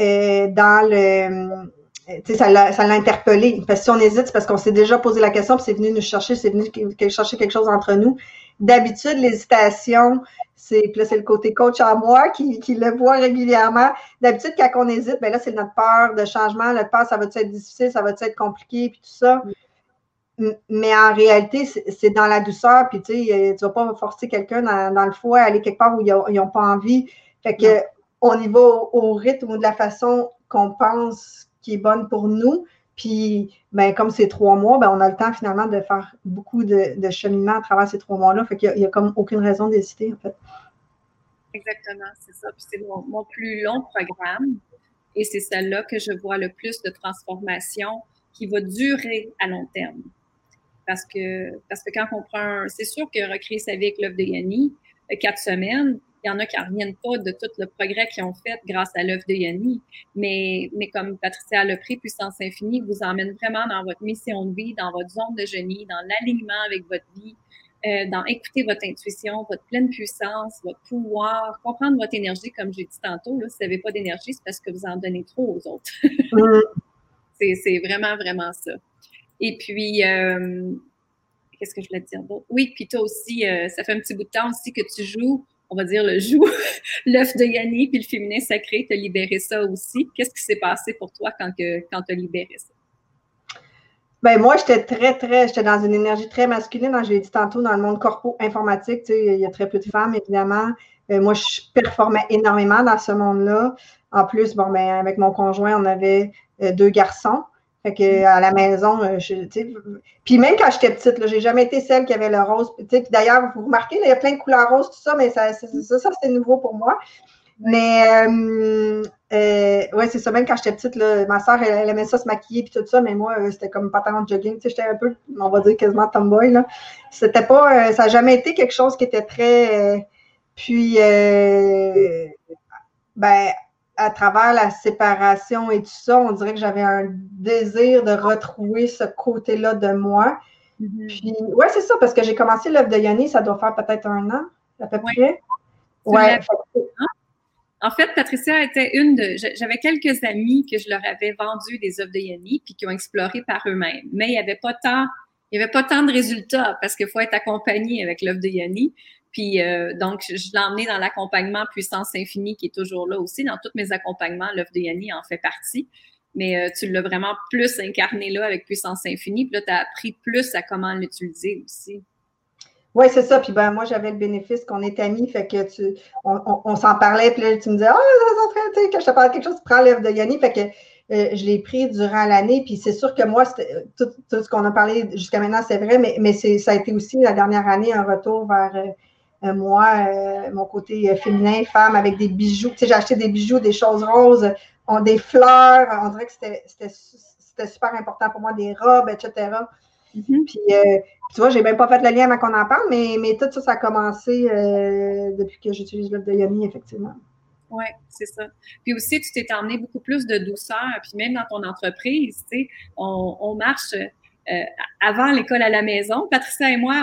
euh, dans le. Sais, ça l'a interpellé. Parce que si on hésite, c'est parce qu'on s'est déjà posé la question, puis c'est venu nous chercher, c'est venu chercher quelque chose entre nous. D'habitude, l'hésitation, c'est là, c'est le côté coach à moi qui, qui le voit régulièrement. D'habitude, quand on hésite, ben là, c'est notre peur de changement, notre peur, ça va être difficile, ça va être compliqué, puis tout ça. Mais en réalité, c'est dans la douceur, puis tu sais, tu vas pas forcer quelqu'un dans, le foie à aller quelque part où ils n'ont pas envie. Fait que on y va au rythme ou de la façon qu'on pense qui est bonne pour nous. Puis, ben, comme c'est trois mois, ben, on a le temps finalement de faire beaucoup de, cheminement à travers ces trois mois-là. Fait qu'il n'y a, comme aucune raison d'hésiter, en fait. Exactement, c'est ça. Puis c'est mon, plus long programme. Et c'est celle-là que je vois le plus de transformation qui va durer à long terme. Parce que, parce que quand on prend c'est sûr que recréer sa vie avec l'œuvre de Yanni, euh, quatre semaines, il y en a qui ne reviennent pas de tout le progrès qu'ils ont fait grâce à l'œuvre de Yanni. Mais, mais comme Patricia le pris, Puissance Infinie vous emmène vraiment dans votre mission de vie, dans votre zone de génie, dans l'alignement avec votre vie, euh, dans écouter votre intuition, votre pleine puissance, votre pouvoir, comprendre votre énergie, comme j'ai dit tantôt. Là, si vous n'avez pas d'énergie, c'est parce que vous en donnez trop aux autres. c'est vraiment, vraiment ça. Et puis, euh, qu'est-ce que je voulais te dire d'autre? Oui, puis toi aussi, euh, ça fait un petit bout de temps aussi que tu joues on va dire, le joug, l'œuf de Yanni, puis le féminin sacré, tu as libéré ça aussi. Qu'est-ce qui s'est passé pour toi quand, que, quand tu as libéré ça? Ben moi, j'étais très, très, j'étais dans une énergie très masculine. Hein, je l'ai dit tantôt, dans le monde corpo informatique, tu sais, il y a très peu de femmes, évidemment. Euh, moi, je performais énormément dans ce monde-là. En plus, bon, ben, avec mon conjoint, on avait euh, deux garçons. Fait que à la maison, euh, je, puis même quand j'étais petite, là, j'ai jamais été celle qui avait le rose. Puis d'ailleurs, vous remarquez, il y a plein de couleurs roses, tout ça, mais ça, ça, ça c'est nouveau pour moi. Mais euh, euh, ouais, c'est ça. Même quand j'étais petite, là, ma soeur, elle, aimait ça se maquiller puis tout ça, mais moi, euh, c'était comme pantalon de jogging. J'étais un peu, on va dire quasiment tomboy. Là. C'était pas, ça n'a jamais été quelque chose qui était très. puis, ben, à travers la séparation et tout ça, on dirait que j'avais un désir de retrouver ce côté-là de moi. Mm-hmm. Puis, ouais, c'est ça, parce que j'ai commencé l'œuvre de Yanni, ça doit faire peut-être un an, à peu près. Ouais. En fait, Patricia était une de. J'avais quelques amis que je leur avais vendu des œuvres de Yanni, puis qui ont exploré par eux-mêmes. Mais il n'y avait pas tant. Il n'y avait pas tant de résultats parce qu'il faut être accompagné avec l'œuvre de Yanni. Puis euh, donc, je, l'ai emmené dans l'accompagnement Puissance Infinie qui est toujours là aussi. Dans tous mes accompagnements, l'œuvre de Yanni en fait partie. Mais euh, tu l'as vraiment plus incarné là avec Puissance Infinie. Puis là, tu as appris plus à comment l'utiliser aussi. Oui, c'est ça. Puis ben, moi, j'avais le bénéfice qu'on est amis, fait que tu, on, s'en parlait, puis là, tu me disais, ah, oh, tu sais, que je te parle de quelque chose, tu prends l'œuvre de Yanni, fait que euh, je l'ai pris durant l'année. Puis c'est sûr que moi, tout, tout, ce qu'on a parlé jusqu'à maintenant, c'est vrai, mais, mais ça a été aussi la dernière année un retour vers moi, mon côté féminin, femme, avec des bijoux. Tu sais, j'ai acheté des bijoux, des choses roses, des fleurs. On dirait que c'était super important pour moi, des robes, etc. Mm-hmm. Puis, euh, tu vois, j'ai même pas fait le lien avant qu'on en parle, mais, mais tout ça, ça a commencé euh, depuis que j'utilise l'œuvre de Yami, effectivement. Oui, c'est ça. Puis aussi, tu t'es emmené beaucoup plus de douceur. Puis même dans ton entreprise, tu sais, on, marche euh, avant l'école à la maison. Patricia et moi,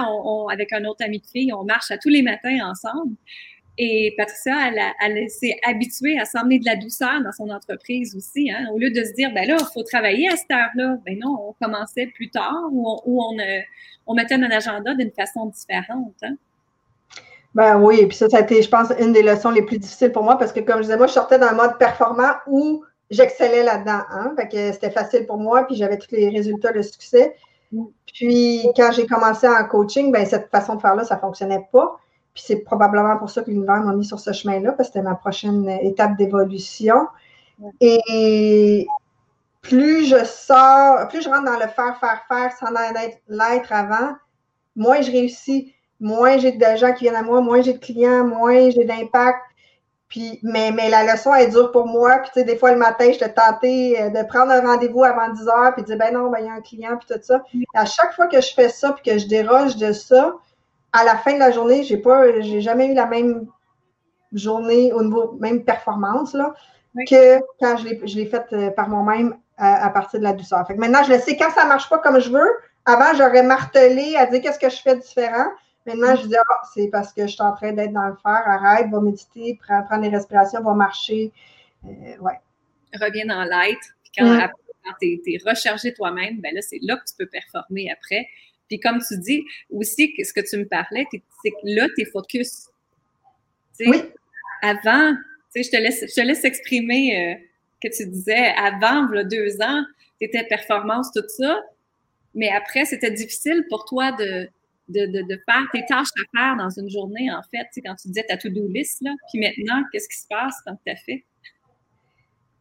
avec un autre ami de fille, on marche à tous les matins ensemble. Et Patricia, elle, s'est habituée à s'emmener de la douceur dans son entreprise aussi. Hein. Au lieu de se dire, ben là, il faut travailler à cette heure-là. Ben non, on commençait plus tard ou on, euh, on, mettait notre agenda d'une façon différente. Hein. Ben oui, et puis ça, ça a été, je pense, une des leçons les plus difficiles pour moi parce que, comme je disais, moi, je sortais d'un mode performant où j'excellais là-dedans. Hein? Fait que c'était facile pour moi, puis j'avais tous les résultats de succès. Puis quand j'ai commencé en coaching, ben cette façon de faire-là, ça ne fonctionnait pas. Puis c'est probablement pour ça que l'univers m'a mis sur ce chemin-là, parce que c'était ma prochaine étape d'évolution. Et plus je sors, plus je rentre dans le faire, faire, faire sans l'être avant, moins je réussis, moins j'ai de gens qui viennent à moi, moins j'ai de clients, moins j'ai d'impact. Puis, mais, mais la leçon est dure pour moi. Puis, tu sais, des fois, le matin, je te tentais euh, de prendre un rendez-vous avant 10 heures, puis de dire, ben non, ben, il y a un client, puis tout ça. à chaque fois que je fais ça, puis que je déroge de ça, à la fin de la journée, j'ai pas, j'ai jamais eu la même journée au niveau même performance là, que quand je l'ai faite euh, par moi-même à, partir de la douceur. Fait que maintenant, je le sais quand ça marche pas comme je veux. Avant, j'aurais martelé à dire qu'est-ce que je fais différent. Maintenant, je dis ah, c'est parce que je suis en train d'être dans le faire. Arrête, va méditer, prends, prends des respirations, va marcher. Euh, ouais. Reviens dans l'être. Quand, mm. quand tu es, rechargé toi-même, ben là, c'est là que tu peux performer après. Puis comme tu dis aussi, ce que tu me parlais, c'est que là, tu es focus. oui. Avant, je te laisse, je te laisse exprimer euh, que tu disais avant, il y a deux ans, tu étais performance, tout ça. Mais après, c'était difficile pour toi de, de, de, faire tes tâches à faire dans une journée, en fait, quand tu disais ta to-do list. Là. Puis maintenant, qu'est-ce qui se passe quand tu as fait?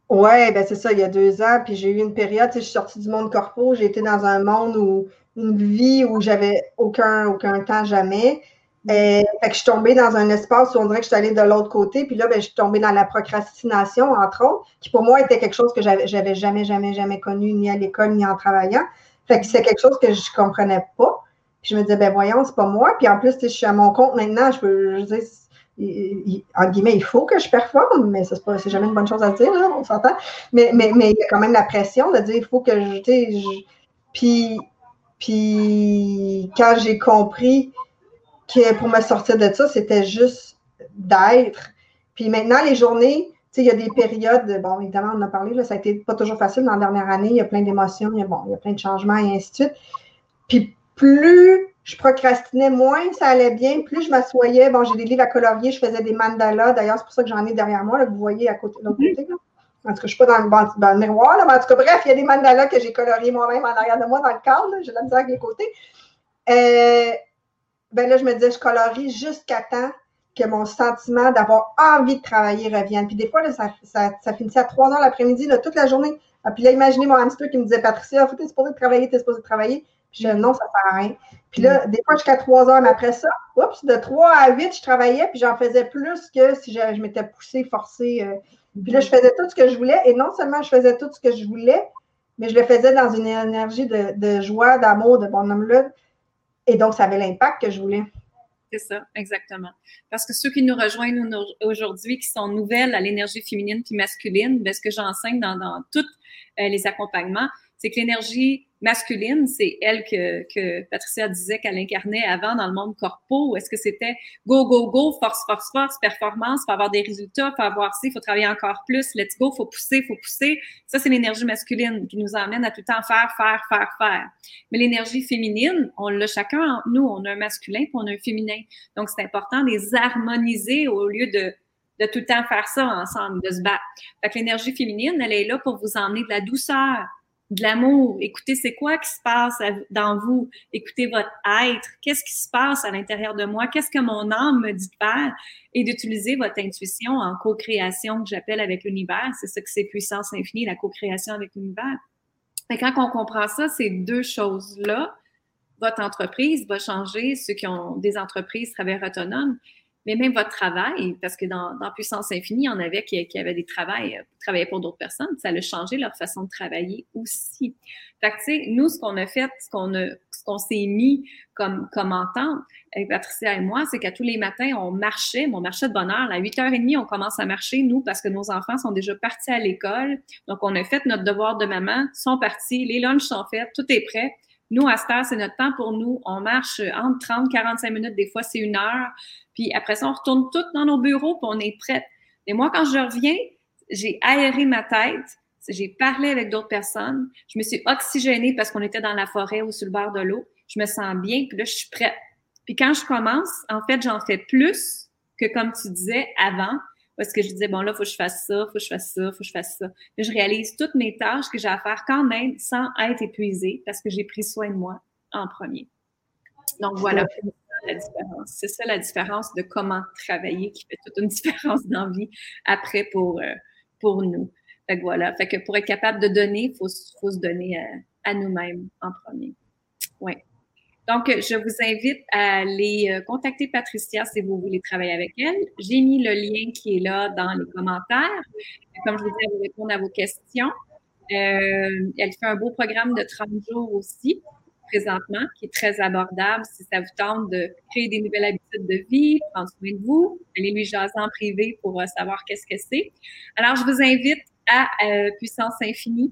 Oui, ben c'est ça, il y a deux ans, puis j'ai eu une période, je suis sortie du monde corpo, j'ai été dans un monde où une vie où j'avais aucun, aucun temps jamais. Mm. Et, fait que je suis tombée dans un espace où on dirait que je suis allée de l'autre côté. Puis là, ben, je suis tombée dans la procrastination, entre autres, qui pour moi était quelque chose que j'avais, j'avais jamais, jamais, jamais connu, ni à l'école, ni en travaillant. Fait que c'est quelque chose que je comprenais pas. Puis je me disais, ben voyons, c'est pas moi. Puis en plus, je suis à mon compte maintenant. Je peux, je en guillemets, il faut que je performe, mais pas, c'est jamais une bonne chose à dire, on s'entend. Mais, mais, mais il y a quand même la pression de dire, il faut que je, je puis puis quand j'ai compris que pour me sortir de ça, c'était juste d'être. Puis maintenant, les journées, tu sais, il y a des périodes, bon, évidemment, on en a parlé, là, ça a été pas toujours facile dans la dernière année, il y a plein d'émotions, il y a, bon, il y a plein de changements et ainsi de suite. Puis plus je procrastinais, moins ça allait bien, plus je m'assoyais, bon, j'ai des livres à colorier, je faisais des mandalas, d'ailleurs, c'est pour ça que j'en ai derrière moi, là, que vous voyez à côté, de l'autre côté, là. En tout cas, je ne suis pas dans le, dans le miroir, là, mais en tout cas, bref, il y a des mandalas que j'ai coloriés moi-même en arrière de moi dans le cadre. J'ai la misère avec les côtés. Euh, ben là, je me disais, je colorie jusqu'à temps que mon sentiment d'avoir envie de travailler revienne. Puis des fois, là, ça, ça, ça, finissait à 3 heures l'après-midi, toute la journée. Ah, puis là, imaginez mon hamster qui me disait, Patricia, tu es supposé travailler, tu es supposé travailler. Puis je non, ça ne sert à rien. Puis là, des fois, jusqu'à 3 heures, mais après ça, oups, de 3 à 8, je travaillais, puis j'en faisais plus que si je, je m'étais poussée, forcée. Euh, puis là, je faisais tout ce que je voulais. Et non seulement je faisais tout ce que je voulais, mais je le faisais dans une énergie de, joie, d'amour, de bonhomme-là. Et donc, ça avait l'impact que je voulais. C'est ça, exactement. Parce que ceux qui nous rejoignent aujourd'hui, qui sont nouvelles à l'énergie féminine puis masculine, bien, ce que j'enseigne dans, tous euh, les accompagnements, c'est que l'énergie masculine, c'est elle que, que Patricia disait qu'elle incarnait avant dans le monde corpo. Est-ce que c'était go, go, go, force, force, force, performance, faut avoir des résultats, faut avoir ci, faut travailler encore plus, let's go, faut pousser, faut pousser. Ça, c'est l'énergie masculine qui nous emmène à tout le temps faire, faire, faire, faire. Mais l'énergie féminine, on l'a chacun, nous, on a un masculin puis on a un féminin. Donc, c'est important de les harmoniser au lieu de de tout le temps faire ça ensemble, de se battre. Fait que l'énergie féminine, elle est là pour vous emmener de la douceur, de l'amour. Écoutez, c'est quoi qui se passe dans vous? Écoutez votre être. Qu'est-ce qui se passe à l'intérieur de moi? Qu'est-ce que mon âme me dit de faire? Et d'utiliser votre intuition en co-création que j'appelle avec l'univers. C'est ça que c'est puissance infinie, la co-création avec l'univers. Mais quand on comprend ça, ces deux choses-là, votre entreprise va changer, ceux qui ont des entreprises travailleurs autonomes, mais même votre travail, parce que dans, dans Puissance Infinie, il y en avait qui, qui avaient des travails, euh, travaillaient pour d'autres personnes, ça a changé leur façon de travailler aussi. Fait que, tu sais, nous, ce qu'on a fait, ce qu'on ce qu'on s'est mis comme, comme entente avec Patricia et moi, c'est qu'à tous les matins, on marchait, mon marché de bonheur. À 8h30, on commence à marcher, nous, parce que nos enfants sont déjà partis à l'école. Donc, on a fait notre devoir de maman, sont partis, les lunchs sont faits, tout est prêt. Nous, à cette heure, c'est notre temps pour nous. On marche entre 30 45 minutes, des fois, c'est une heure. Puis après ça, on retourne toutes dans nos bureaux, puis on est prête. Et moi, quand je reviens, j'ai aéré ma tête, j'ai parlé avec d'autres personnes, je me suis oxygénée parce qu'on était dans la forêt ou sur le bord de l'eau. Je me sens bien, puis là, je suis prête. Puis quand je commence, en fait, j'en fais plus que comme tu disais avant, parce que je disais, bon, là, il faut que je fasse ça, il faut que je fasse ça, il faut que je fasse ça. Mais je réalise toutes mes tâches que j'ai à faire quand même sans être épuisée parce que j'ai pris soin de moi en premier. Donc voilà la différence. C'est ça la différence de comment travailler qui fait toute une différence dans la vie après pour, euh, pour nous. Fait que voilà. Fait que pour être capable de donner, il faut, faut, se donner à, nous-mêmes en premier. Oui. Donc, je vous invite à aller euh, contacter Patricia si vous voulez travailler avec elle. J'ai mis le lien qui est là dans les commentaires. Comme je vous disais, elle va répondre à vos questions. Euh, elle fait un beau programme de 30 jours aussi présentement, qui est très abordable si ça vous tente de créer des nouvelles habitudes de vie, prendre soin de vous, allez lui jaser en privé pour euh, savoir qu'est-ce que c'est. Alors, je vous invite à Puissance Infinie.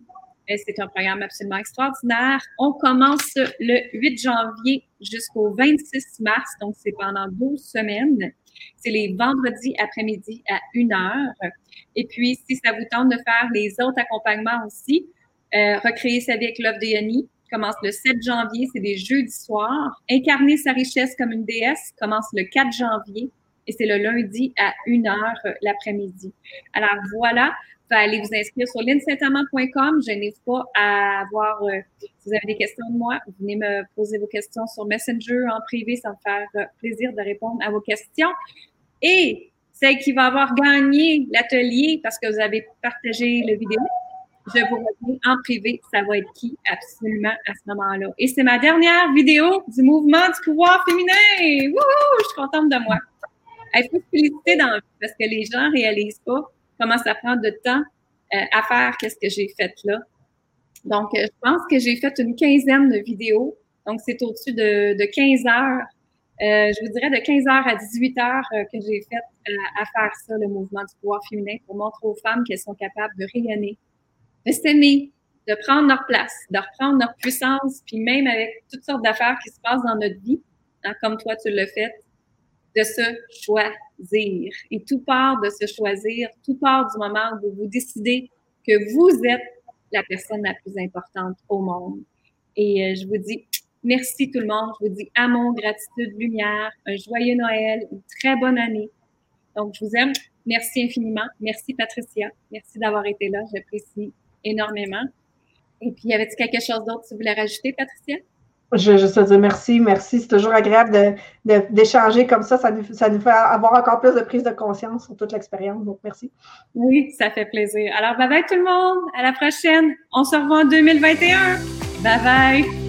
Euh, c'est un programme absolument extraordinaire. On commence le 8 janvier jusqu'au 26 mars, donc c'est pendant 12 semaines. C'est les vendredis après-midi à 1 heure. Et puis, si ça vous tente de faire les autres accompagnements aussi, recréer sa vie avec de Yanni, commence le 7 janvier, c'est des jeudis soirs. Incarner sa richesse comme une déesse commence le 4 janvier et c'est le lundi à 1h euh, l'après-midi. Alors voilà, vous allez vous inscrire sur linsaintamant.com. Je n'hésite pas à avoir, euh, si vous avez des questions de moi, venez me poser vos questions sur Messenger en privé, ça me faire euh, plaisir de répondre à vos questions. Et celle qui va avoir gagné l'atelier parce que vous avez partagé le vidéo, je vous reviens en privé, ça va être qui absolument à ce moment-là? Et c'est ma dernière vidéo du mouvement du pouvoir féminin. Wouhou! Je suis contente de moi. Il faut se féliciter dans parce que les gens réalisent pas comment ça prend de temps euh, à faire qu'est-ce que j'ai fait là. Donc, euh, je pense que j'ai fait une quinzaine de vidéos. Donc, c'est au-dessus de, de 15 heures. Euh, je vous dirais de 15 heures à 18 heures que j'ai fait à faire ça, le mouvement du pouvoir féminin, pour montrer aux femmes qu'elles sont capables de rayonner, de s'aimer, de prendre leur place, de reprendre leur puissance, puis même avec toutes sortes d'affaires qui se passent dans notre vie, hein, comme toi tu le fais, de se choisir. Et tout part de se choisir, tout part du moment où vous décidez que vous êtes la personne la plus importante au monde. Et euh, je vous dis merci tout le monde. Je vous dis amour, gratitude, lumière, un joyeux Noël, une très bonne année. Donc, je vous aime. Merci infiniment. Merci Patricia. Merci d'avoir été là. J'apprécie énormément. Et puis, y avait-il quelque chose d'autre que tu voulais rajouter, Patricia? Je juste te dire merci, merci. C'est toujours agréable d'échanger comme ça. Ça nous, ça nous fait avoir encore plus de prise de conscience sur toute l'expérience. Donc, merci. Oui, ça fait plaisir. Alors, bye bye tout le monde. À la prochaine. On se revoit en 2021. Bye bye.